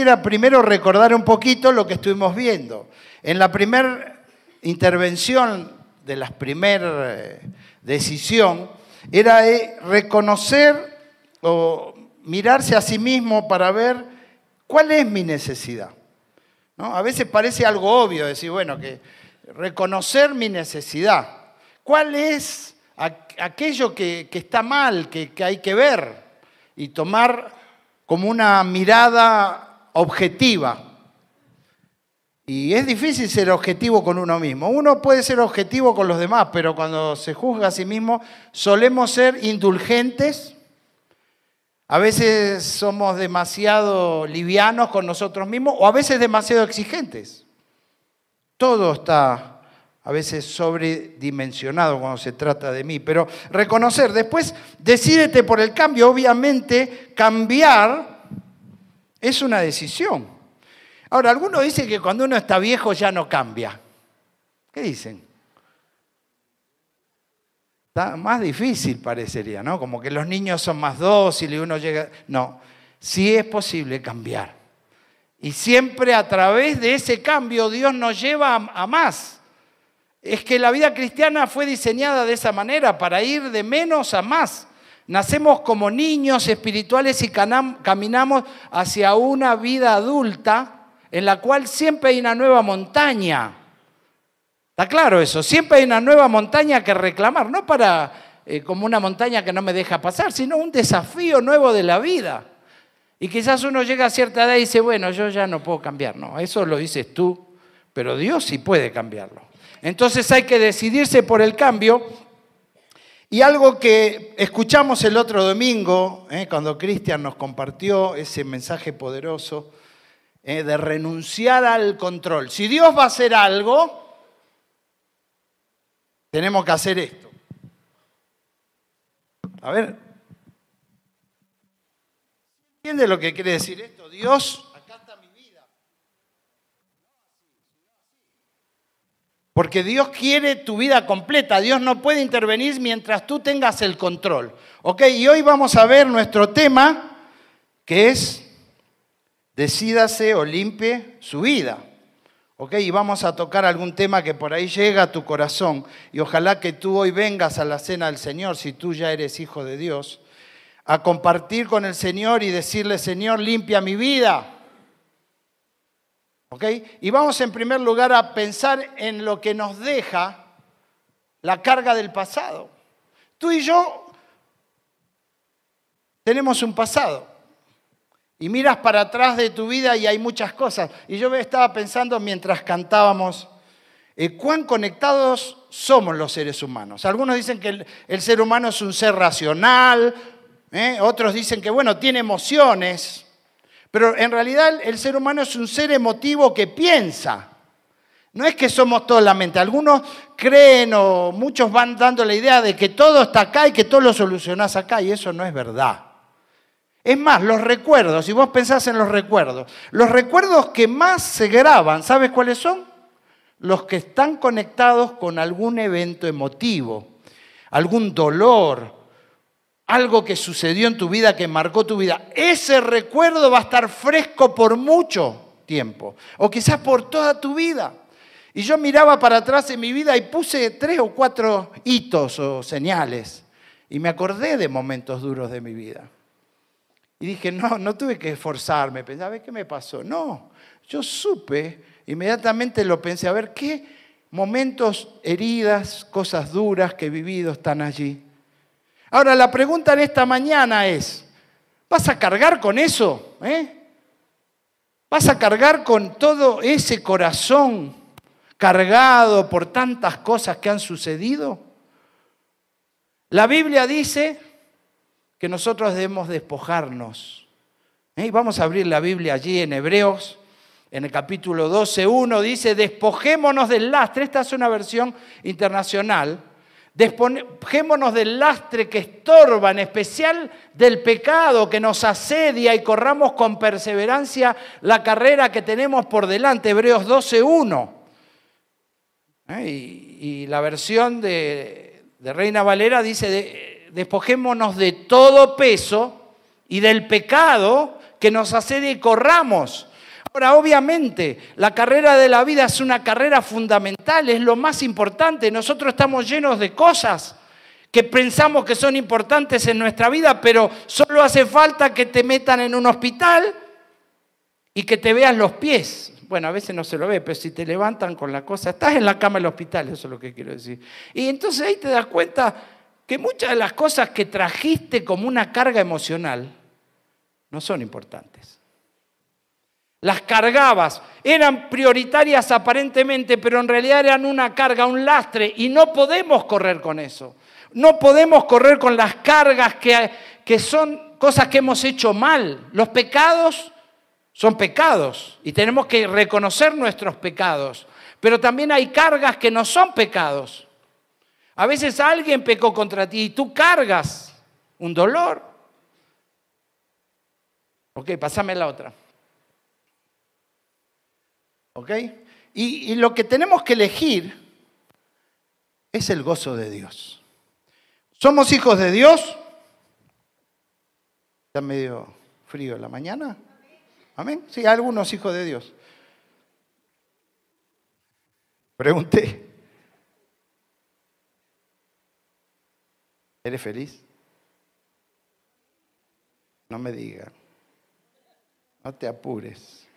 quisiera primero recordar un poquito lo que estuvimos viendo. En la primera intervención de la primera eh, decisión era eh, reconocer o mirarse a sí mismo para ver cuál es mi necesidad. ¿No? A veces parece algo obvio decir, bueno, que reconocer mi necesidad. ¿Cuál es aquello que, está mal, que, que hay que ver y tomar como una mirada objetiva? Y es difícil ser objetivo con uno mismo. Uno puede ser objetivo con los demás, pero cuando se juzga a sí mismo, solemos ser indulgentes. A veces somos demasiado livianos con nosotros mismos o a veces demasiado exigentes. Todo está a veces sobredimensionado cuando se trata de mí, pero reconocer, después decídete por el cambio, obviamente cambiar es una decisión. Ahora, algunos dicen que cuando uno está viejo ya no cambia. ¿Qué dicen? Más difícil parecería, ¿no? Como que los niños son más dóciles y uno llega... No, sí es posible cambiar. Y siempre a través de ese cambio Dios nos lleva a, más. Es que la vida cristiana fue diseñada de esa manera, para ir de menos a más. Nacemos como niños espirituales y caminamos hacia una vida adulta en la cual siempre hay una nueva montaña. Está claro eso, siempre hay una nueva montaña que reclamar, no para eh, como una montaña que no me deja pasar, sino un desafío nuevo de la vida. Y quizás uno llega a cierta edad y dice, bueno, yo ya no puedo cambiar. No, eso lo dices tú, pero Dios sí puede cambiarlo. Entonces hay que decidirse por el cambio. Y algo que escuchamos el otro domingo, eh, cuando Cristian nos compartió ese mensaje poderoso, eh, de renunciar al control. Si Dios va a hacer algo, tenemos que hacer esto. A ver, ¿entiende lo que quiere decir esto? Dios, acá está mi vida. Porque Dios quiere tu vida completa. Dios no puede intervenir mientras tú tengas el control. ¿Ok? Y hoy vamos a ver nuestro tema, que es decídase o limpie su vida. ¿Ok? Y vamos a tocar algún tema que por ahí llega a tu corazón. Y ojalá que tú hoy vengas a la cena del Señor, si tú ya eres hijo de Dios, a compartir con el Señor y decirle, Señor, limpia mi vida. ¿Ok? Y vamos en primer lugar a pensar en lo que nos deja la carga del pasado. Tú y yo tenemos un pasado. Y miras para atrás de tu vida y hay muchas cosas. Y yo estaba pensando mientras cantábamos, eh, cuán conectados somos los seres humanos. Algunos dicen que el, ser humano es un ser racional, ¿eh? otros dicen que, bueno, tiene emociones, pero en realidad el ser humano es un ser emotivo que piensa. No es que somos todos la mente. Algunos creen o muchos van dando la idea de que todo está acá y que todo lo solucionás acá, y eso no es verdad. Es más, los recuerdos, si vos pensás en los recuerdos, los recuerdos que más se graban, ¿sabes cuáles son? Los que están conectados con algún evento emotivo, algún dolor, algo que sucedió en tu vida, que marcó tu vida. Ese recuerdo va a estar fresco por mucho tiempo, o quizás por toda tu vida. Y yo miraba para atrás en mi vida y puse tres o cuatro hitos o señales, y me acordé de momentos duros de mi vida. Y dije, no, no tuve que esforzarme, pensaba, ¿qué me pasó? No, yo supe, inmediatamente lo pensé, a ver, ¿qué momentos, heridas, cosas duras que he vivido están allí? Ahora, la pregunta en esta mañana es, ¿vas a cargar con eso? Eh? ¿Vas a cargar con todo ese corazón cargado por tantas cosas que han sucedido? La Biblia dice que nosotros debemos despojarnos. ¿Eh? Y vamos a abrir la Biblia allí en Hebreos, en el capítulo 12.1, dice, despojémonos del lastre, esta es una versión internacional, despojémonos del lastre que estorba, en especial del pecado que nos asedia y corramos con perseverancia la carrera que tenemos por delante, Hebreos 12.1. ¿Eh? Y, la versión de, Reina Valera dice, de, despojémonos de todo peso y del pecado que nos hace y corramos Ahora, obviamente, la carrera de la vida es una carrera fundamental, es lo más importante. Nosotros estamos llenos de cosas que pensamos que son importantes en nuestra vida, pero solo hace falta que te metan en un hospital y que te veas los pies. Bueno, a veces no se lo ve, pero si te levantan con la cosa, estás en la cama del hospital, eso es lo que quiero decir. Y entonces ahí te das cuenta que muchas de las cosas que trajiste como una carga emocional no son importantes. Las cargabas, eran prioritarias aparentemente, pero en realidad eran una carga, un lastre, y no podemos correr con eso. No podemos correr con las cargas que, que son cosas que hemos hecho mal. Los pecados son pecados y tenemos que reconocer nuestros pecados, pero también hay cargas que no son pecados. A veces alguien pecó contra ti y tú cargas un dolor. Ok, pasame la otra. ¿Ok? Y, lo que tenemos que elegir es el gozo de Dios. ¿Somos hijos de Dios? ¿Está medio frío en la mañana? Amén. Sí, algunos hijos de Dios. Pregunté. ¿Eres feliz? No me diga. No te apures.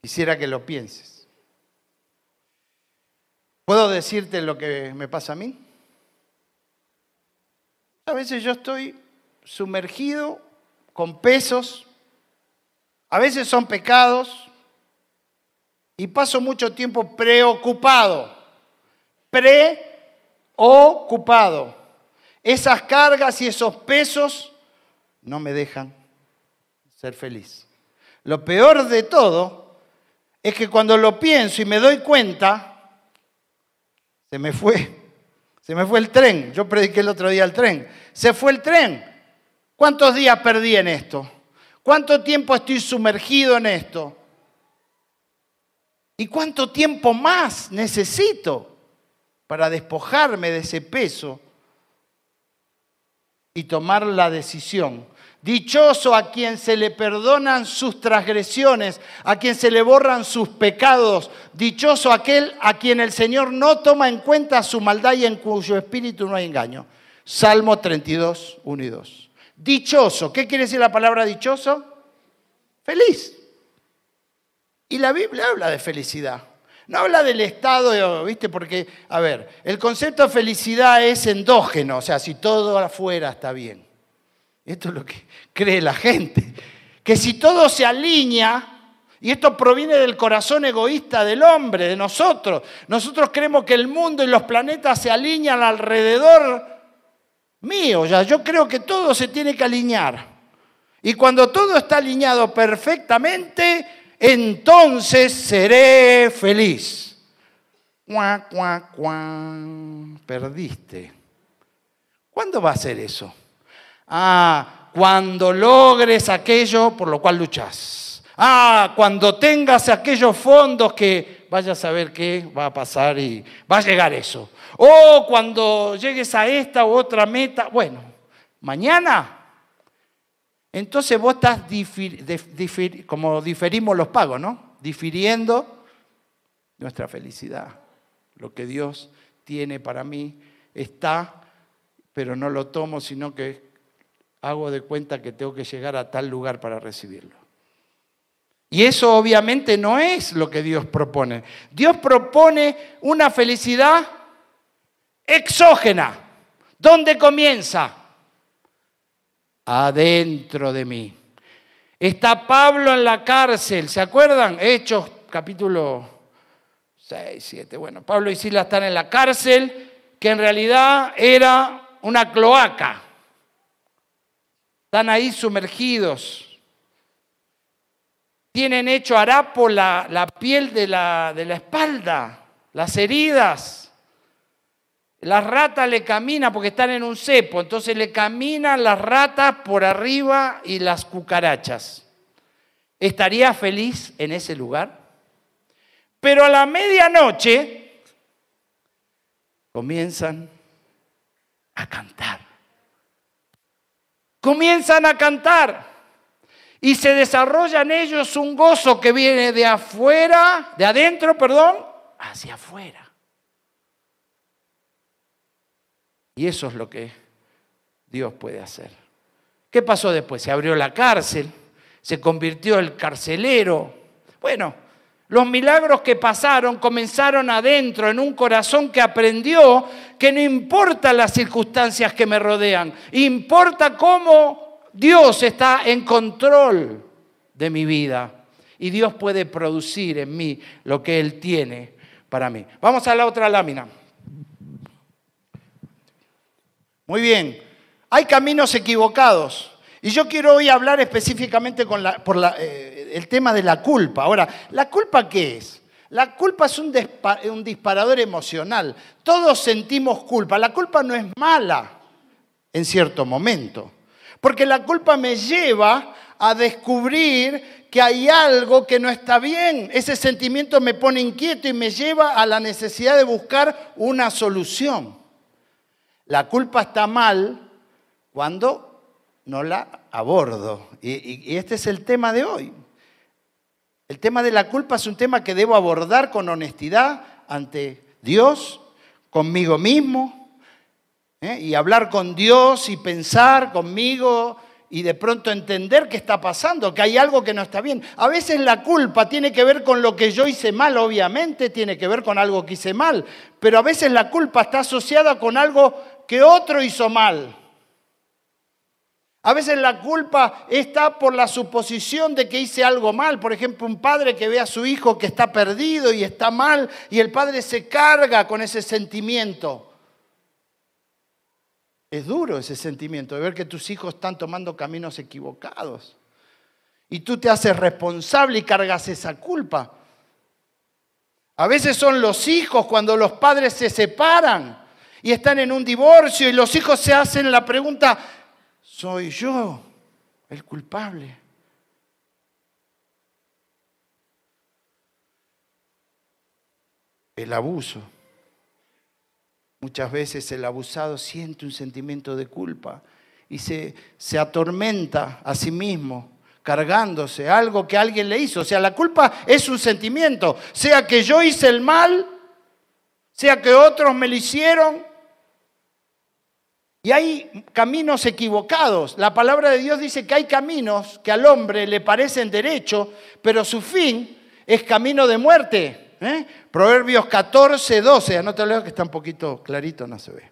Quisiera que lo pienses. ¿Puedo decirte lo que me pasa a mí? A veces yo estoy sumergido con pesos, a veces son pecados, y paso mucho tiempo preocupado, preocupado. Esas cargas y esos pesos no me dejan ser feliz. Lo peor de todo es que cuando lo pienso y me doy cuenta, se me fue, se me fue el tren. Yo prediqué el otro día el tren. Se fue el tren. ¿Cuántos días perdí en esto? ¿Cuánto tiempo estoy sumergido en esto? ¿Y cuánto tiempo más necesito para despojarme de ese peso y tomar la decisión. Dichoso a quien se le perdonan sus transgresiones, a quien se le borran sus pecados. Dichoso aquel a quien el Señor no toma en cuenta su maldad y en cuyo espíritu no hay engaño. Salmo 32, 1 y 2. Dichoso, ¿qué quiere decir la palabra dichoso? Feliz. Y la Biblia habla de felicidad. No habla del estado, ¿viste? Porque, a ver, el concepto de felicidad es endógeno, o sea, si todo afuera está bien. Esto es lo que cree la gente. Que si todo se alinea, y esto proviene del corazón egoísta del hombre, de nosotros. Nosotros creemos que el mundo y los planetas se alinean alrededor mío. Ya, yo creo que todo se tiene que alinear. Y cuando todo está alineado perfectamente, entonces seré feliz. Cuá, cuá, cuá. Perdiste. ¿Cuándo va a ser eso? Ah, cuando logres aquello por lo cual luchas. Ah, cuando tengas aquellos fondos que vayas a saber qué va a pasar y va a llegar eso. O cuando llegues a esta u otra meta. Bueno, mañana entonces vos estás, como diferimos los pagos, ¿no? Difiriendo nuestra felicidad. Lo que Dios tiene para mí está, pero no lo tomo, sino que hago de cuenta que tengo que llegar a tal lugar para recibirlo. Y eso obviamente no es lo que Dios propone. Dios propone una felicidad exógena. ¿Dónde comienza? adentro de mí. Está Pablo en la cárcel, ¿se acuerdan? Hechos capítulo 6, 7. Bueno, Pablo y Sila están en la cárcel, que en realidad era una cloaca. Están ahí sumergidos. Tienen hecho harapo la, la piel de la, de la espalda, las heridas. La rata le camina porque están en un cepo, entonces le caminan las ratas por arriba y las cucarachas. ¿Estaría feliz en ese lugar? Pero a la medianoche comienzan a cantar. Comienzan a cantar. Y se desarrolla en ellos un gozo que viene de afuera, de adentro, perdón, hacia afuera. Y eso es lo que Dios puede hacer. ¿Qué pasó después? Se abrió la cárcel, se convirtió el carcelero. Bueno, los milagros que pasaron comenzaron adentro, en un corazón que aprendió que no importa las circunstancias que me rodean, importa cómo Dios está en control de mi vida. Y Dios puede producir en mí lo que Él tiene para mí. Vamos a la otra lámina. Muy bien, hay caminos equivocados. Y yo quiero hoy hablar específicamente con por eh, el tema de la culpa. Ahora, ¿la culpa qué es? La culpa es un, disparador emocional. Todos sentimos culpa. La culpa no es mala en cierto momento. Porque la culpa me lleva a descubrir que hay algo que no está bien. Ese sentimiento me pone inquieto y me lleva a la necesidad de buscar una solución. La culpa está mal cuando no la abordo. Y, este es el tema de hoy. El tema de la culpa es un tema que debo abordar con honestidad ante Dios, conmigo mismo, ¿eh? y hablar con Dios y pensar conmigo y de pronto entender qué está pasando, que hay algo que no está bien. A veces la culpa tiene que ver con lo que yo hice mal, obviamente tiene que ver con algo que hice mal, pero a veces la culpa está asociada con algo que otro hizo mal. A veces la culpa está por la suposición de que hice algo mal. Por ejemplo, un padre que ve a su hijo que está perdido y está mal y el padre se carga con ese sentimiento. Es duro ese sentimiento de ver que tus hijos están tomando caminos equivocados. Y tú te haces responsable y cargas esa culpa. A veces son los hijos cuando los padres se separan y están en un divorcio y los hijos se hacen la pregunta, ¿soy yo el culpable? El abuso. Muchas veces el abusado siente un sentimiento de culpa y se, se atormenta a sí mismo cargándose algo que alguien le hizo. O sea, la culpa es un sentimiento, sea que yo hice el mal, sea que otros me lo hicieron, y hay caminos equivocados. La palabra de Dios dice que hay caminos que al hombre le parecen derechos, pero su fin es camino de muerte. ¿eh? Proverbios 14, 12. Anótalo que está un poquito clarito, no se ve.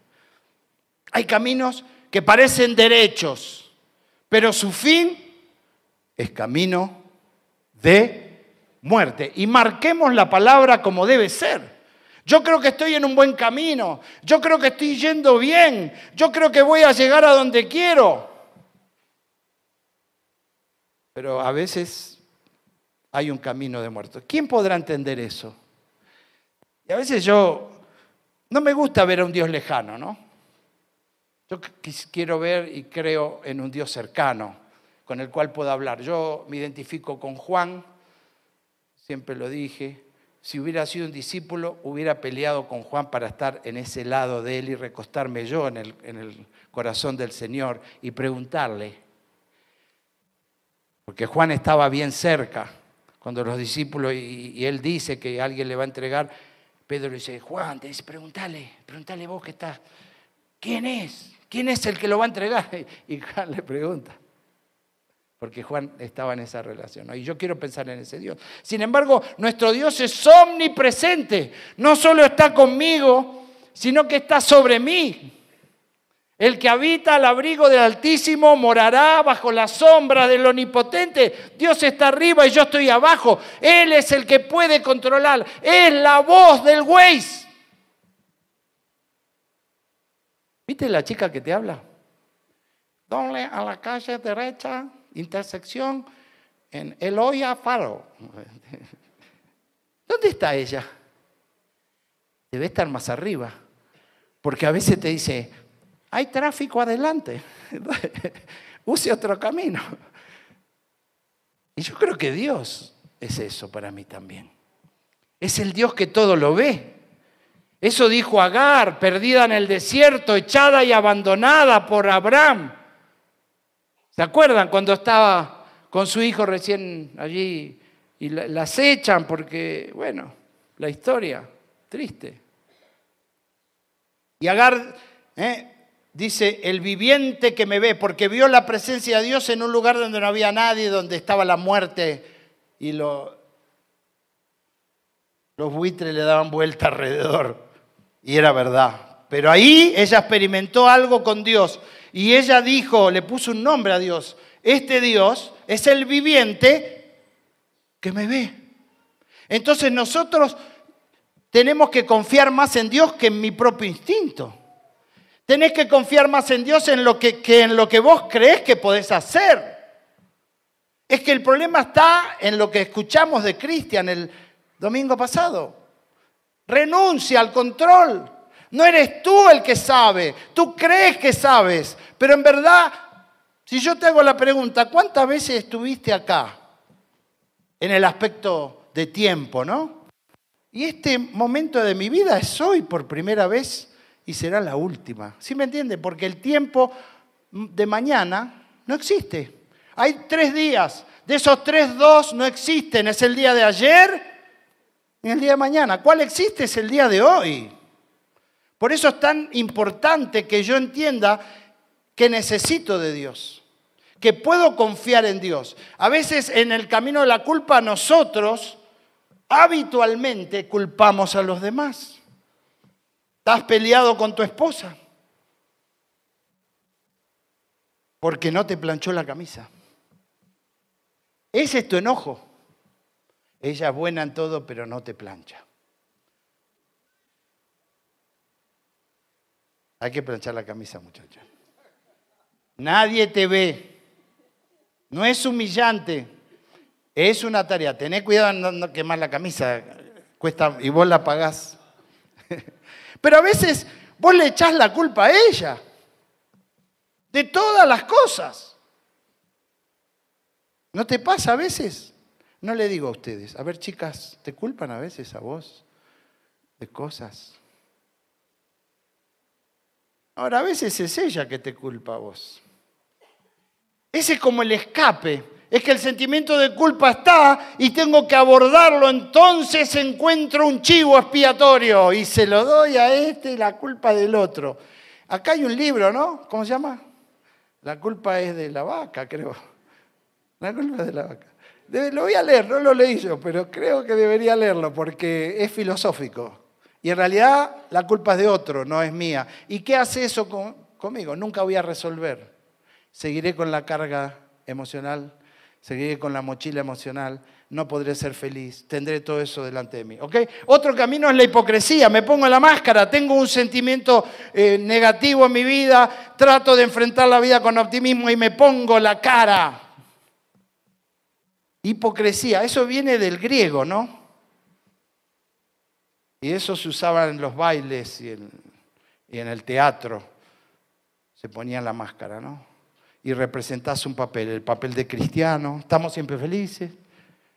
Hay caminos que parecen derechos, pero su fin es camino de muerte. Y marquemos la palabra como debe ser. Yo creo que estoy en un buen camino. Yo creo que estoy yendo bien. Yo creo que voy a llegar a donde quiero. Pero a veces hay un camino de muertos. ¿Quién podrá entender eso? Y a veces yo no me gusta ver a un Dios lejano, ¿no? Yo quiero ver y creo en un Dios cercano con el cual puedo hablar. Yo me identifico con Juan, siempre lo dije, si hubiera sido un discípulo, hubiera peleado con Juan para estar en ese lado de él y recostarme yo en el, corazón del Señor y preguntarle. Porque Juan estaba bien cerca cuando los discípulos, y, él dice que alguien le va a entregar, Pedro dice, Juan, te dice, pregúntale, pregúntale vos que estás, ¿quién es? ¿Quién es el que lo va a entregar? Y Juan le pregunta porque Juan estaba en esa relación. Y yo quiero pensar en ese Dios. Sin embargo, nuestro Dios es omnipresente. No solo está conmigo, sino que está sobre mí. El que habita al abrigo del Altísimo morará bajo la sombra del Omnipotente. Dios está arriba y yo estoy abajo. Él es el que puede controlar. Es la voz del güey. ¿Viste la chica que te habla? Dale a la calle derecha intersección en Eloya Faro. ¿Dónde está ella? Debe estar más arriba, porque a veces te dice, hay tráfico adelante, use otro camino. Y yo creo que Dios es eso para mí también. Es el Dios que todo lo ve. Eso dijo Agar, perdida en el desierto, echada y abandonada por Abraham. ¿Se acuerdan cuando estaba con su hijo recién allí y las echan porque, bueno, la historia, triste. Y Agar ¿eh? dice, el viviente que me ve, porque vio la presencia de Dios en un lugar donde no había nadie, donde estaba la muerte y lo, los buitres le daban vuelta alrededor. Y era verdad. Pero ahí ella experimentó algo con Dios. Y ella dijo, le puso un nombre a Dios. Este Dios es el viviente que me ve. Entonces nosotros tenemos que confiar más en Dios que en mi propio instinto. Tenés que confiar más en Dios en lo que, en lo que vos crees que podés hacer. Es que el problema está en lo que escuchamos de Cristian el domingo pasado. Renuncia al control. No eres tú el que sabe, tú crees que sabes, pero en verdad, si yo te hago la pregunta, ¿cuántas veces estuviste acá? En el aspecto de tiempo, ¿no? Y este momento de mi vida es hoy por primera vez y será la última. ¿Sí me entiende? Porque el tiempo de mañana no existe. Hay tres días. De esos tres, dos no existen. Es el día de ayer y el día de mañana. ¿Cuál existe? Es el día de hoy. Por eso es tan importante que yo entienda que necesito de Dios, que puedo confiar en Dios. A veces en el camino de la culpa nosotros habitualmente culpamos a los demás. ¿Estás peleado con tu esposa? Porque no te planchó la camisa. Ese es tu enojo. Ella es buena en todo, pero no te plancha. Hay que planchar la camisa, muchachos. Nadie te ve. No es humillante. Es una tarea. Tené cuidado de no, quemar la camisa. Cuesta, y vos la pagás. Pero a veces vos le echás la culpa a ella. De todas las cosas. ¿No te pasa a veces? No le digo a ustedes. A ver, chicas, ¿te culpan a veces a vos de cosas? Ahora, a veces es ella que te culpa a vos. Ese es como el escape. Es que el sentimiento de culpa está y tengo que abordarlo. Entonces encuentro un chivo expiatorio y se lo doy a este y la culpa del otro. Acá hay un libro, ¿no? ¿Cómo se llama? La culpa es de la vaca, creo. La culpa es de la vaca. Lo voy a leer, no lo leí yo, pero creo que debería leerlo porque es filosófico. Y en realidad la culpa es de otro, no es mía. ¿Y qué hace eso conmigo? Nunca voy a resolver. Seguiré con la carga emocional, seguiré con la mochila emocional, no podré ser feliz, tendré todo eso delante de mí. Otro camino es la hipocresía, me pongo la máscara, tengo un sentimiento eh, negativo en mi vida, trato de enfrentar la vida con optimismo y me pongo la cara. Hipocresía, eso viene del griego, ¿no? Y eso se usaba en los bailes y en, el teatro. Se ponía la máscara, ¿no? Y representase un papel, el papel de cristiano. Estamos siempre felices.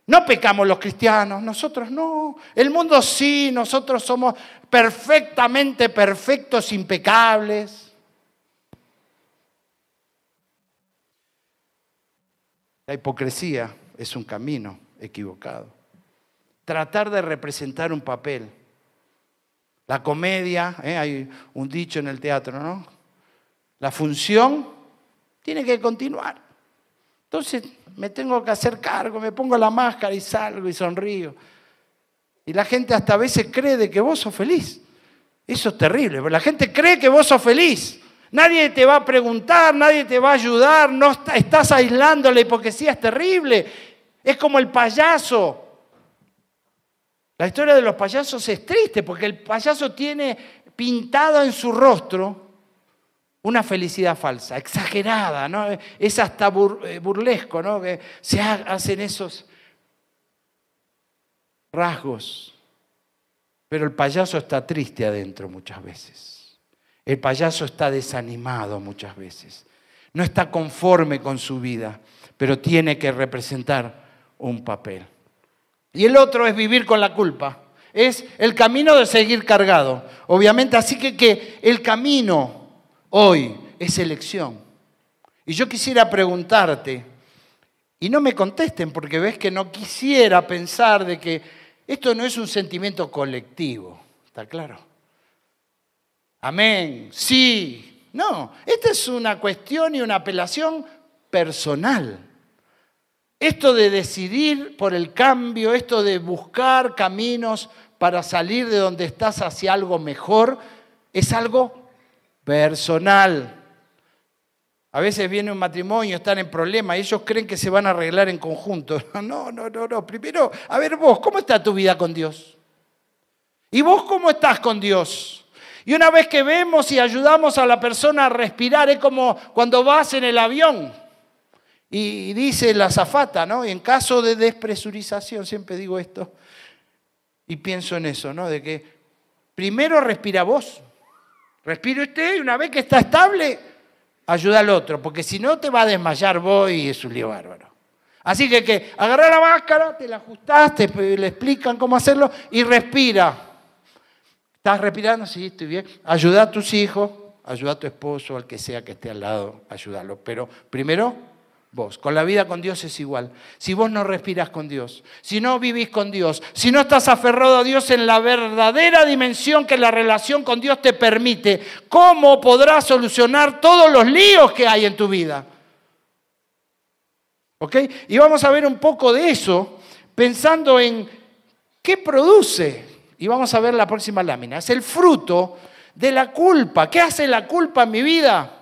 No pecamos los cristianos, nosotros no. El mundo sí, nosotros somos perfectamente perfectos, impecables. La hipocresía es un camino equivocado. Tratar de representar un papel la comedia, ¿eh? hay un dicho en el teatro, ¿no? La función tiene que continuar. Entonces me tengo que hacer cargo, me pongo la máscara y salgo y sonrío. Y la gente hasta a veces cree de que vos sos feliz. Eso es terrible, pero la gente cree que vos sos feliz. Nadie te va a preguntar, nadie te va a ayudar, no estás aislando la hipocresía, es terrible. Es como el payaso la historia de los payasos es triste porque el payaso tiene pintado en su rostro una felicidad falsa, exagerada, ¿no? Es hasta eh, burlesco, ¿no? Que se hacen esos rasgos. Pero el payaso está triste adentro muchas veces. El payaso está desanimado muchas veces. No está conforme con su vida, pero tiene que representar un papel. Y el otro es vivir con la culpa. Es el camino de seguir cargado. Obviamente, así que, que el camino hoy es elección. Y yo quisiera preguntarte, Y no me contesten porque ves que no quisiera pensar de que esto no es un sentimiento colectivo, ¿está claro? Amén, sí, no, esta es una cuestión y una apelación personal. Esto de decidir por el cambio, esto de buscar caminos para salir de donde estás hacia algo mejor, es algo personal. A veces viene un matrimonio, están en problemas y ellos creen que se van a arreglar en conjunto. No, no, no, no. Primero, a ver vos, ¿cómo está tu vida con Dios? ¿Y vos cómo estás con Dios? Y una vez que vemos y ayudamos a la persona a respirar, es como cuando vas en el avión y dice la zafata, ¿no? Y en caso de despresurización, siempre digo esto, y pienso en eso, ¿no? De que primero respira vos, respira usted y una vez que está estable, ayuda al otro, porque si no te va a desmayar vos y es un lío bárbaro. Así que, que agarra la máscara, te la ajustaste, le explican cómo hacerlo y respira. ¿Estás respirando? Sí, estoy bien. Ayuda a tus hijos, ayuda a tu esposo, al que sea que esté al lado, ayúdalo. Pero primero vos. Con la vida con Dios es igual. Si vos no respiras con Dios, si no vivís con Dios, si no estás aferrado a Dios en la verdadera dimensión que la relación con Dios te permite, ¿cómo podrás solucionar todos los líos que hay en tu vida? ¿Ok? Y vamos a ver un poco de eso pensando en qué produce. Y vamos a ver la próxima lámina. Es el fruto de la culpa. ¿Qué hace la culpa en mi vida?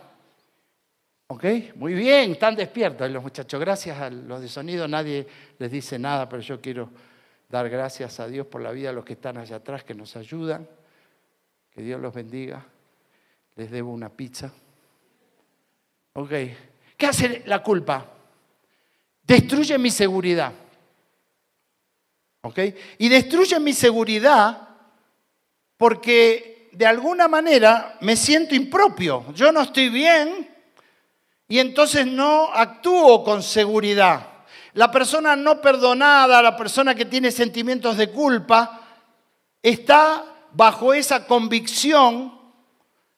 ¿Ok? Muy bien, están despiertos los muchachos. Gracias a los de sonido, nadie les dice nada, pero yo quiero dar gracias a Dios por la vida de los que están allá atrás, que nos ayudan. Que Dios los bendiga. Les debo una pizza. ¿Ok? ¿Qué hace la culpa? Destruye mi seguridad. ¿Ok? Y destruye mi seguridad porque de alguna manera me siento impropio. Yo no estoy bien y entonces no actúo con seguridad. La persona no perdonada, la persona que tiene sentimientos de culpa, está bajo esa convicción,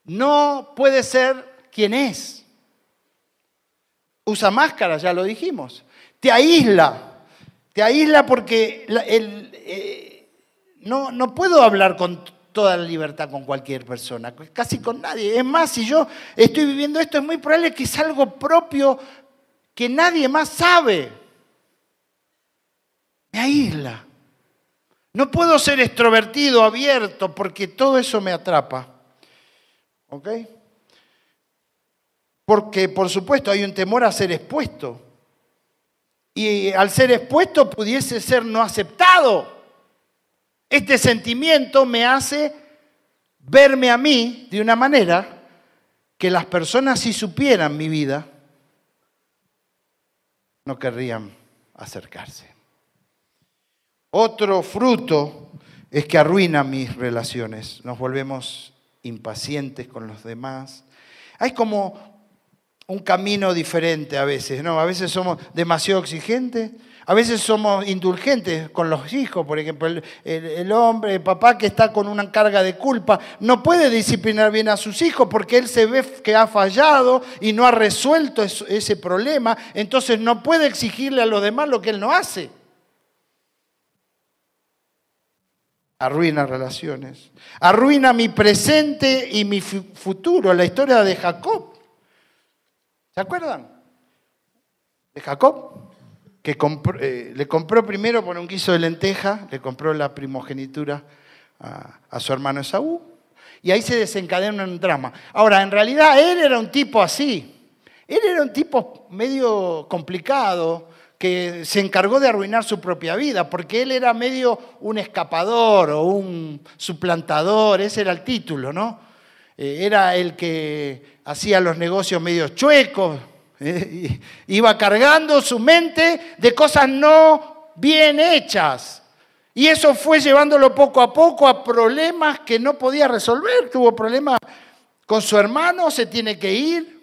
no puede ser quien es. Usa máscara, ya lo dijimos. Te aísla, te aísla porque eh, no, no puedo hablar con toda la libertad con cualquier persona, casi con nadie. Es más, si yo estoy viviendo esto, es muy probable que es algo propio que nadie más sabe. Me aísla. No puedo ser extrovertido, abierto, porque todo eso me atrapa. ¿Ok? Porque, por supuesto, hay un temor a ser expuesto. Y al ser expuesto pudiese ser no aceptado. Este sentimiento me hace verme a mí de una manera que las personas si supieran mi vida, no querrían acercarse. Otro fruto es que arruina mis relaciones. Nos volvemos impacientes con los demás. Hay como un camino diferente a veces, ¿no? A veces somos demasiado exigentes a veces somos indulgentes con los hijos, por ejemplo, el, hombre, el papá que está con una carga de culpa, no puede disciplinar bien a sus hijos porque él se ve que ha fallado y no ha resuelto ese problema, entonces no puede exigirle a los demás lo que él no hace. Arruina relaciones, arruina mi presente y mi futuro, la historia de Jacob. ¿Se acuerdan? De Jacob que eh, le compró primero por un guiso de lenteja, le compró la primogenitura a, su hermano Esaú, y ahí se desencadena un drama. Ahora, en realidad él era un tipo así, él era un tipo medio complicado, que se encargó de arruinar su propia vida, porque él era medio un escapador o un suplantador, ese era el título, ¿no? Eh, era el que hacía los negocios medio chuecos, iba cargando su mente de cosas no bien hechas. Y eso fue llevándolo poco a poco a problemas que no podía resolver. Tuvo problemas con su hermano, se tiene que ir.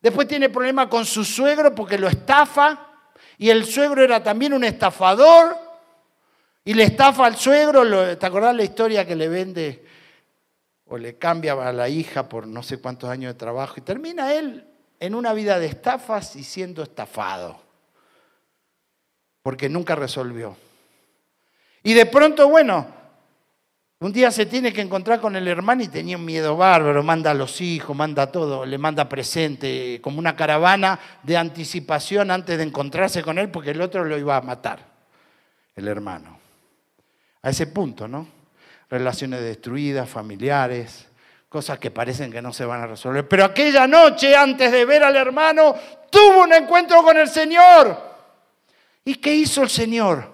Después tiene problemas con su suegro porque lo estafa. Y el suegro era también un estafador. Y le estafa al suegro. ¿Te acordás la historia que le vende o le cambia a la hija por no sé cuántos años de trabajo? Y termina él en una vida de estafas y siendo estafado. porque nunca resolvió. Y de pronto, bueno, un día se tiene que encontrar con el hermano y tenía un miedo bárbaro, manda a los hijos, manda todo, le manda presente, como una caravana de anticipación antes de encontrarse con él, porque el otro lo iba a matar, el hermano. A ese punto, ¿no? Relaciones destruidas, familiares, cosas que parecen que no se van a resolver. Pero aquella noche, antes de ver al hermano, tuvo un encuentro con el Señor. ¿Y qué hizo el Señor?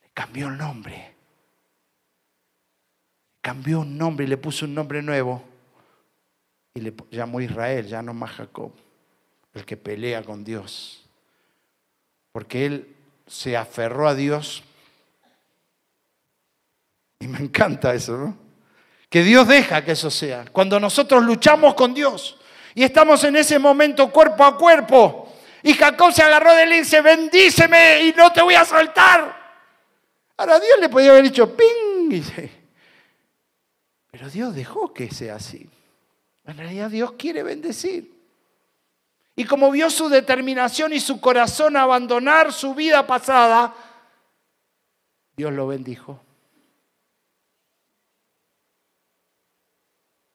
Le cambió el nombre. Cambió un nombre y le puso un nombre nuevo. Y le llamó Israel, ya no más Jacob, el que pelea con Dios. Porque él se aferró a Dios y me encanta eso, ¿no? Que Dios deja que eso sea. Cuando nosotros luchamos con Dios y estamos en ese momento cuerpo a cuerpo. Y Jacob se agarró de él y dice, bendíceme y no te voy a soltar. Ahora Dios le podía haber dicho, ping. Pero Dios dejó que sea así. En realidad Dios quiere bendecir. Y como vio su determinación y su corazón abandonar su vida pasada, Dios lo bendijo.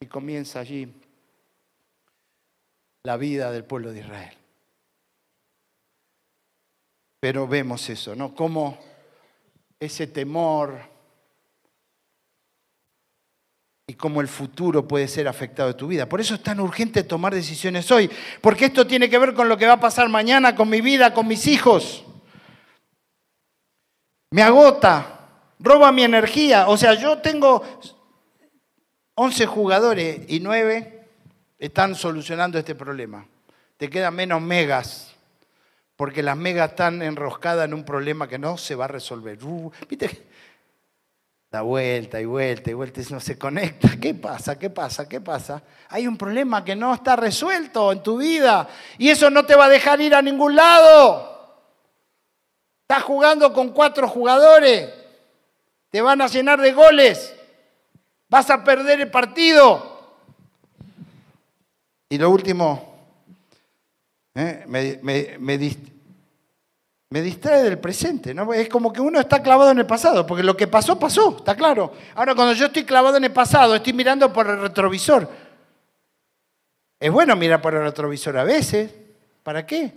Y comienza allí la vida del pueblo de Israel. Pero vemos eso, ¿no? Cómo ese temor y cómo el futuro puede ser afectado de tu vida. Por eso es tan urgente tomar decisiones hoy, porque esto tiene que ver con lo que va a pasar mañana, con mi vida, con mis hijos. Me agota, roba mi energía. O sea, yo tengo 11 jugadores y 9 están solucionando este problema. Te quedan menos megas, porque las megas están enroscadas en un problema que no se va a resolver. Uh, ¿Viste? Da vuelta y vuelta y vuelta y no se conecta. ¿Qué pasa? ¿Qué pasa? ¿Qué pasa? Hay un problema que no está resuelto en tu vida y eso no te va a dejar ir a ningún lado. Estás jugando con cuatro jugadores, te van a llenar de goles Vas a perder el partido. Y lo último, ¿eh? me, distrae del presente. ¿no? Es como que uno está clavado en el pasado, porque lo que pasó, pasó, está claro. Ahora, cuando yo estoy clavado en el pasado, estoy mirando por el retrovisor. Es bueno mirar por el retrovisor a veces. ¿Para qué?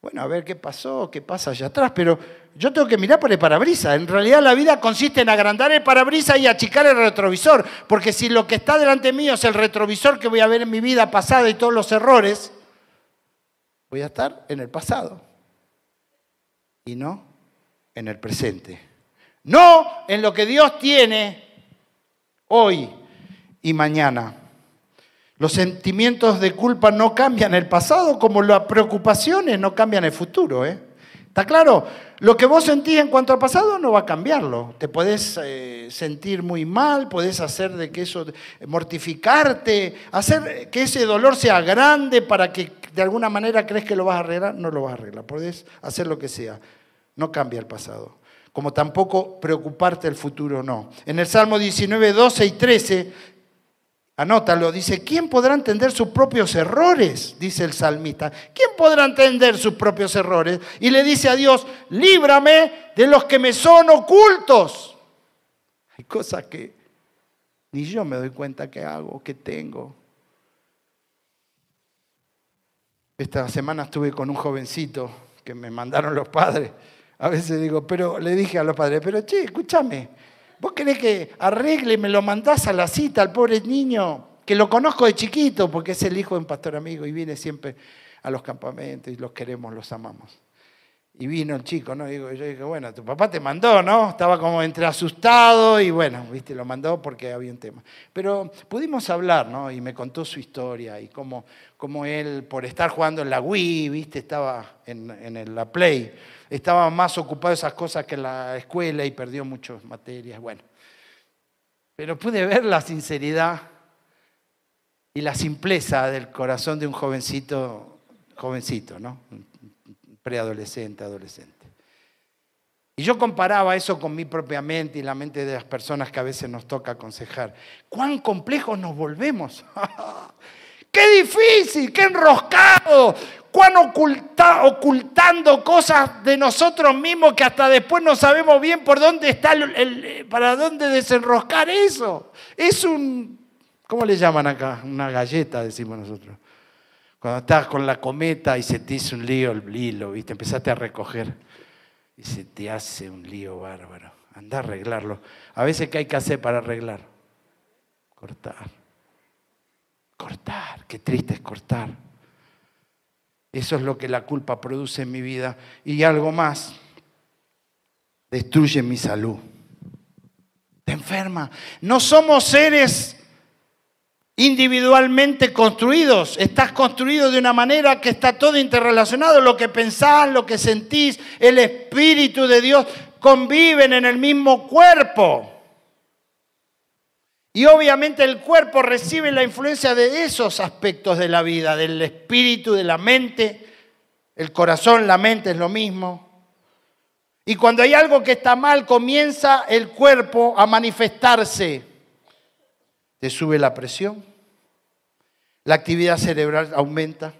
Bueno, a ver qué pasó, qué pasa allá atrás, pero yo tengo que mirar por el parabrisas. En realidad la vida consiste en agrandar el parabrisas y achicar el retrovisor, porque si lo que está delante mío es el retrovisor que voy a ver en mi vida pasada y todos los errores, voy a estar en el pasado y no en el presente. No en lo que Dios tiene hoy y mañana. Los sentimientos de culpa no cambian el pasado como las preocupaciones no cambian el futuro. ¿eh? ¿Está claro? Lo que vos sentís en cuanto al pasado no va a cambiarlo. Te podés eh, sentir muy mal, podés hacer de que eso, mortificarte, hacer que ese dolor sea grande para que de alguna manera crees que lo vas a arreglar, no lo vas a arreglar. Podés hacer lo que sea. No cambia el pasado. Como tampoco preocuparte el futuro, no. En el Salmo 19, 12 y 13 Anótalo, dice, ¿quién podrá entender sus propios errores? Dice el salmista. ¿Quién podrá entender sus propios errores? Y le dice a Dios, líbrame de los que me son ocultos. Hay cosas que ni yo me doy cuenta que hago, que tengo. Esta semana estuve con un jovencito que me mandaron los padres. A veces digo, pero le dije a los padres, pero che, escúchame, ¿Vos querés que arregle, me lo mandás a la cita al pobre niño, que lo conozco de chiquito, porque es el hijo de un pastor amigo y viene siempre a los campamentos y los queremos, los amamos? Y vino el chico, ¿no? Digo, yo dije, bueno, tu papá te mandó, ¿no? Estaba como entre asustado y bueno, viste, lo mandó porque había un tema. Pero pudimos hablar, ¿no? Y me contó su historia y cómo, cómo él, por estar jugando en la Wii, viste, estaba en, en la Play, estaba más ocupado de esas cosas que en la escuela y perdió muchas materias. Bueno, pero pude ver la sinceridad y la simpleza del corazón de un jovencito, jovencito, ¿no? Preadolescente, adolescente. Y yo comparaba eso con mi propia mente y la mente de las personas que a veces nos toca aconsejar. ¿Cuán complejos nos volvemos? Qué difícil, qué enroscado, cuán ocultando cosas de nosotros mismos que hasta después no sabemos bien por dónde está, para dónde desenroscar eso. Es un, ¿cómo le llaman acá? Una galleta, decimos nosotros. Cuando estás con la cometa y se te hizo un lío el hilo, ¿viste? Empezaste a recoger y se te hace un lío bárbaro. Anda a arreglarlo. A veces, ¿qué hay que hacer para arreglar? Cortar. Cortar. Qué triste es cortar. Eso es lo que la culpa produce en mi vida. Y algo más. Destruye mi salud. Te enferma. No somos seres individualmente construidos. Estás construido de una manera que está todo interrelacionado. Lo que pensás, lo que sentís, el Espíritu de Dios conviven en el mismo cuerpo. Y obviamente el cuerpo recibe la influencia de esos aspectos de la vida, del espíritu, de la mente. El corazón, la mente es lo mismo. Y cuando hay algo que está mal, comienza el cuerpo a manifestarse sube la presión, la actividad cerebral aumenta,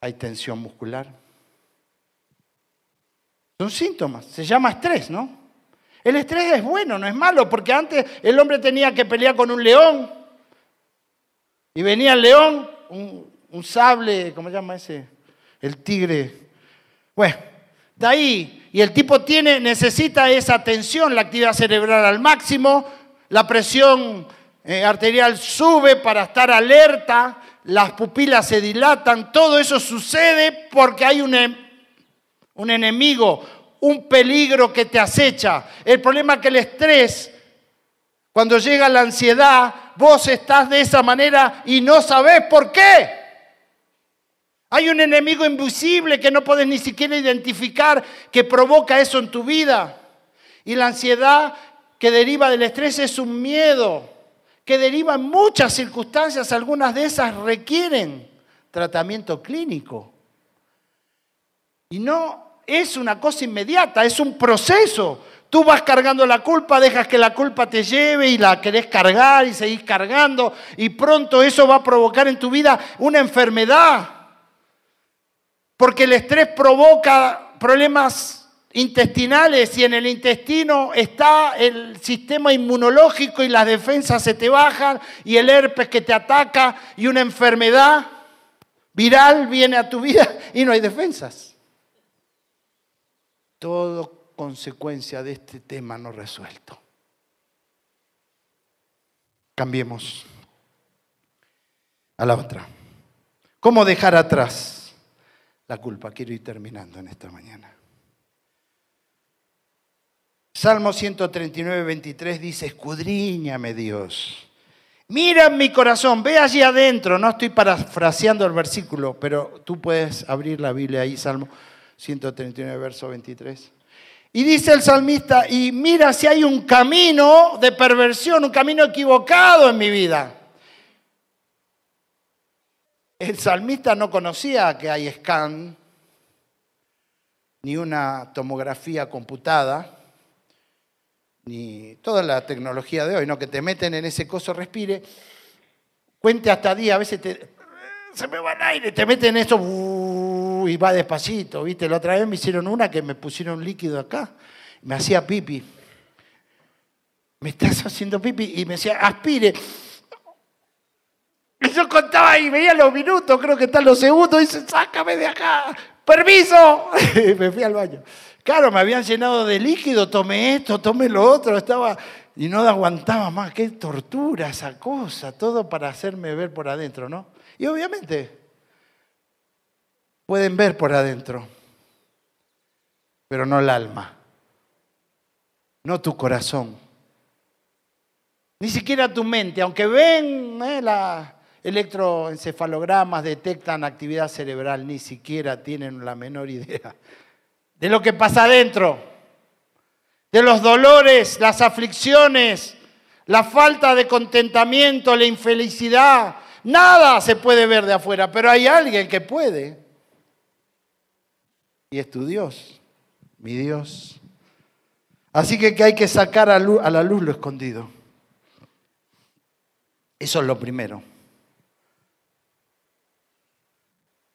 hay tensión muscular. Son síntomas, se llama estrés, ¿no? El estrés es bueno, no es malo, porque antes el hombre tenía que pelear con un león y venía el león, un, sable, ¿cómo se llama ese? El tigre. Bueno, de ahí y el tipo tiene, necesita esa tensión, la actividad cerebral al máximo, la presión eh, arterial sube para estar alerta, las pupilas se dilatan, todo eso sucede porque hay un, em, un enemigo, un peligro que te acecha. El problema es que el estrés, cuando llega la ansiedad, vos estás de esa manera y no sabés por qué. Hay un enemigo invisible que no puedes ni siquiera identificar que provoca eso en tu vida. Y la ansiedad que deriva del estrés es un miedo que deriva en muchas circunstancias. Algunas de esas requieren tratamiento clínico. Y no es una cosa inmediata, es un proceso. Tú vas cargando la culpa, dejas que la culpa te lleve y la querés cargar y seguís cargando y pronto eso va a provocar en tu vida una enfermedad porque el estrés provoca problemas intestinales y en el intestino está el sistema inmunológico y las defensas se te bajan y el herpes que te ataca y una enfermedad viral viene a tu vida y no hay defensas. Todo consecuencia de este tema no resuelto. Cambiemos a la otra. ¿Cómo dejar atrás? La culpa. Quiero ir terminando en esta mañana. Salmo 139, 23 dice, escudriñame Dios. Mira mi corazón, ve allí adentro. No estoy parafraseando el versículo, pero tú puedes abrir la Biblia ahí, Salmo 139, verso 23. Y dice el salmista, y mira si hay un camino de perversión, un camino equivocado en mi vida. El salmista no conocía que hay scan, ni una tomografía computada, ni toda la tecnología de hoy, ¿no? Que te meten en ese coso, respire, cuente hasta día, a veces se me va el aire, te meten eso y va despacito, ¿viste? La otra vez me hicieron una que me pusieron líquido acá, me hacía pipi. Me estás haciendo pipi y me decía, aspire. Y yo contaba y veía los minutos, creo que están los segundos, y dice, sácame de acá, permiso. Y me fui al baño. Claro, me habían llenado de líquido, tomé esto, tomé lo otro, estaba y no aguantaba más. Qué tortura esa cosa, todo para hacerme ver por adentro, ¿no? Y obviamente pueden ver por adentro, pero no el alma, no tu corazón, ni siquiera tu mente, aunque ven eh, la, electroencefalogramas detectan actividad cerebral, ni siquiera tienen la menor idea de lo que pasa adentro, de los dolores, las aflicciones, la falta de contentamiento, la infelicidad. Nada se puede ver de afuera, pero hay alguien que puede. Y es tu Dios, mi Dios. Así que, hay que sacar a la luz lo escondido. Eso es lo primero.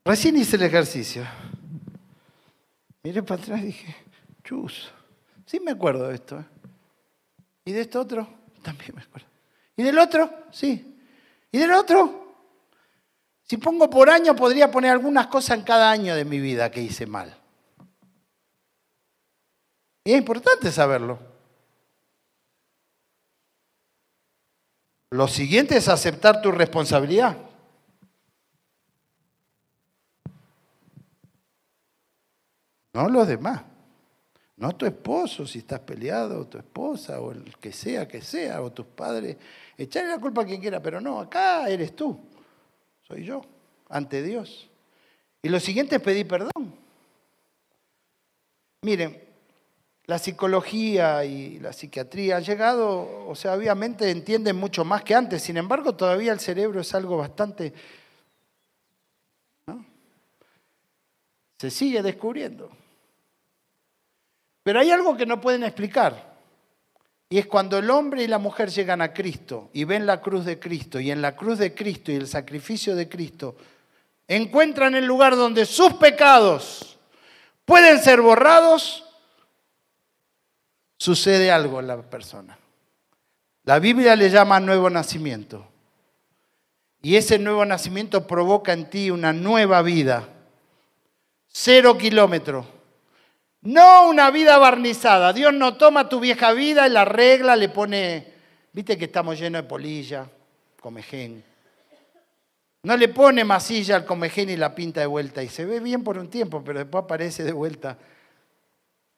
Recién hice el ejercicio. Miré para atrás y dije, chus, sí me acuerdo de esto. ¿eh? ¿Y de esto otro? También me acuerdo. ¿Y del otro? Sí. ¿Y del otro? Si pongo por año, podría poner algunas cosas en cada año de mi vida que hice mal. Y es importante saberlo. Lo siguiente es aceptar tu responsabilidad. No los demás. No tu esposo, si estás peleado, o tu esposa, o el que sea que sea, o tus padres. Echarle la culpa a quien quiera, pero no, acá eres tú. Soy yo, ante Dios. Y lo siguiente es pedir perdón. Miren, la psicología y la psiquiatría han llegado, o sea, obviamente entienden mucho más que antes, sin embargo todavía el cerebro es algo bastante... Se sigue descubriendo. Pero hay algo que no pueden explicar, y es cuando el hombre y la mujer llegan a Cristo y ven la cruz de Cristo, y en la cruz de Cristo y el sacrificio de Cristo, encuentran el lugar donde sus pecados pueden ser borrados sucede algo en la persona. La Biblia le llama nuevo nacimiento. Y ese nuevo nacimiento provoca en ti una nueva vida. Cero kilómetros. No una vida barnizada. Dios no toma tu vieja vida y la regla, le pone, viste que estamos llenos de polilla, comején. No le pone masilla al comején y la pinta de vuelta. Y se ve bien por un tiempo, pero después aparece de vuelta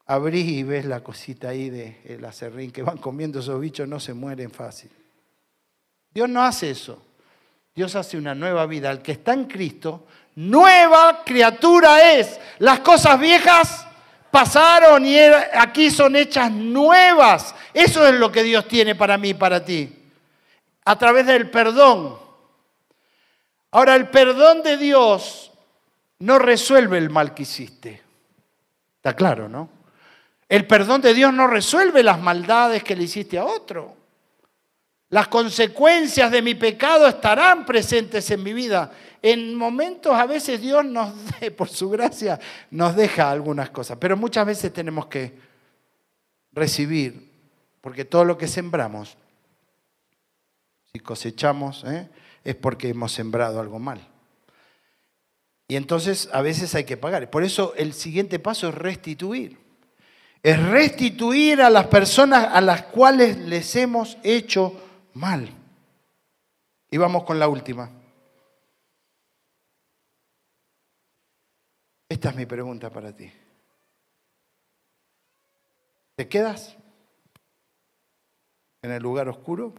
abrís y ves la cosita ahí de el acerrín que van comiendo esos bichos, no se mueren fácil. Dios no hace eso. Dios hace una nueva vida. Al que está en Cristo, nueva criatura es. Las cosas viejas pasaron y aquí son hechas nuevas. Eso es lo que Dios tiene para mí y para ti. A través del perdón. Ahora, el perdón de Dios no resuelve el mal que hiciste. Está claro, ¿no? El perdón de Dios no resuelve las maldades que le hiciste a otro. Las consecuencias de mi pecado estarán presentes en mi vida. En momentos a veces Dios nos, por su gracia, nos deja algunas cosas, pero muchas veces tenemos que recibir, porque todo lo que sembramos, si cosechamos, ¿eh? es porque hemos sembrado algo mal. Y entonces a veces hay que pagar. Por eso el siguiente paso es restituir es restituir a las personas a las cuales les hemos hecho mal. Y vamos con la última. Esta es mi pregunta para ti. ¿Te quedas en el lugar oscuro?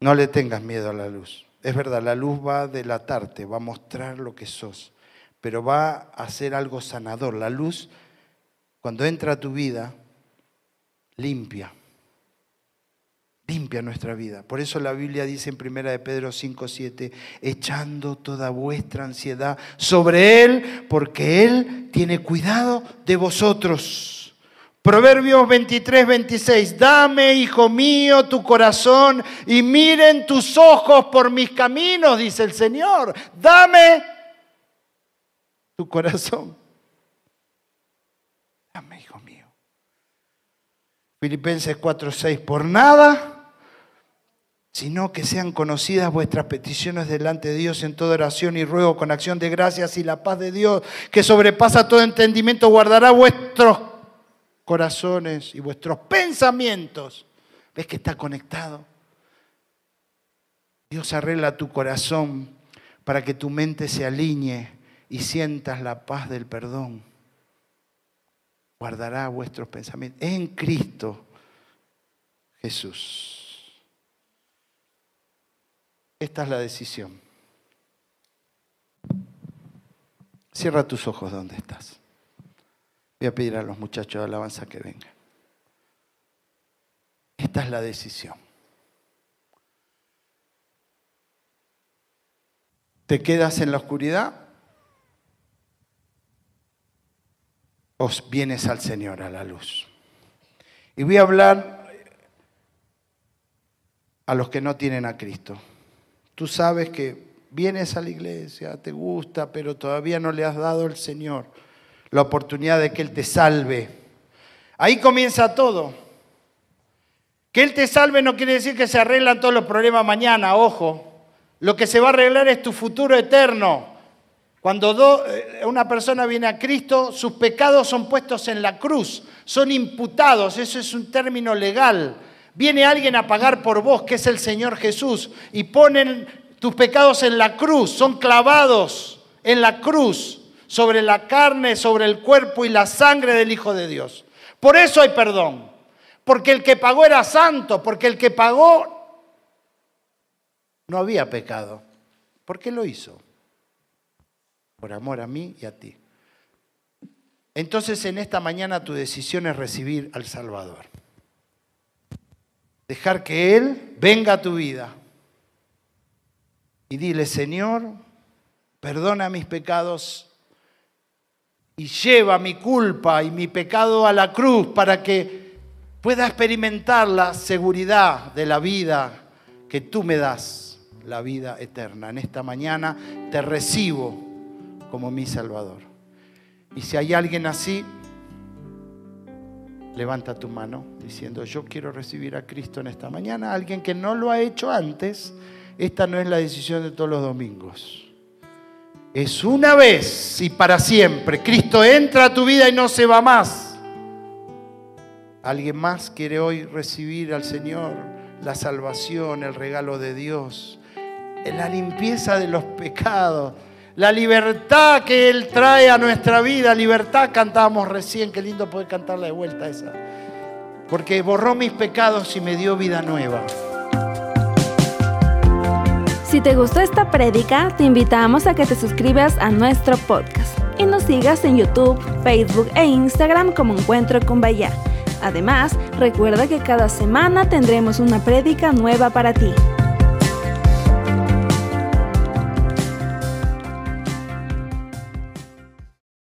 No le tengas miedo a la luz. Es verdad, la luz va a delatarte, va a mostrar lo que sos pero va a ser algo sanador. La luz, cuando entra a tu vida, limpia. Limpia nuestra vida. Por eso la Biblia dice en 1 de Pedro 5, 7, echando toda vuestra ansiedad sobre Él, porque Él tiene cuidado de vosotros. Proverbios 23, 26, dame, hijo mío, tu corazón y miren tus ojos por mis caminos, dice el Señor. Dame tu corazón. Dame, hijo mío. Filipenses 4:6, por nada, sino que sean conocidas vuestras peticiones delante de Dios en toda oración y ruego con acción de gracias y la paz de Dios, que sobrepasa todo entendimiento, guardará vuestros corazones y vuestros pensamientos. ¿Ves que está conectado? Dios arregla tu corazón para que tu mente se alinee y sientas la paz del perdón. Guardará vuestros pensamientos en Cristo Jesús. Esta es la decisión. Cierra tus ojos donde estás. Voy a pedir a los muchachos de alabanza que vengan. Esta es la decisión. ¿Te quedas en la oscuridad? os vienes al Señor, a la luz. Y voy a hablar a los que no tienen a Cristo. Tú sabes que vienes a la iglesia, te gusta, pero todavía no le has dado al Señor la oportunidad de que Él te salve. Ahí comienza todo. Que Él te salve no quiere decir que se arreglan todos los problemas mañana, ojo. Lo que se va a arreglar es tu futuro eterno. Cuando eh, una persona viene a Cristo, sus pecados son puestos en la cruz, son imputados, eso es un término legal. Viene alguien a pagar por vos, que es el Señor Jesús, y ponen tus pecados en la cruz, son clavados en la cruz, sobre la carne, sobre el cuerpo y la sangre del Hijo de Dios. Por eso hay perdón, porque el que pagó era santo, porque el que pagó no había pecado. ¿Por qué lo hizo? Por amor a mí y a ti. Entonces en esta mañana tu decisión es recibir al Salvador. Dejar que Él venga a tu vida y dile, Señor, perdona mis pecados y lleva mi culpa y mi pecado a la cruz para que pueda experimentar la seguridad de la vida que tú me das, la vida eterna. En esta mañana te recibo como mi Salvador. Y si hay alguien así, levanta tu mano diciendo, yo quiero recibir a Cristo en esta mañana. Alguien que no lo ha hecho antes, esta no es la decisión de todos los domingos. Es una vez y para siempre. Cristo entra a tu vida y no se va más. ¿Alguien más quiere hoy recibir al Señor la salvación, el regalo de Dios, la limpieza de los pecados, la libertad que Él trae a nuestra vida? Libertad cantábamos recién, qué lindo poder cantarla de vuelta esa. Porque borró mis pecados y me dio vida nueva. Si te gustó esta prédica, te invitamos a que te suscribas a nuestro podcast y nos sigas en YouTube, Facebook e Instagram como Encuentro con Bahía. Además, recuerda que cada semana tendremos una prédica nueva para ti.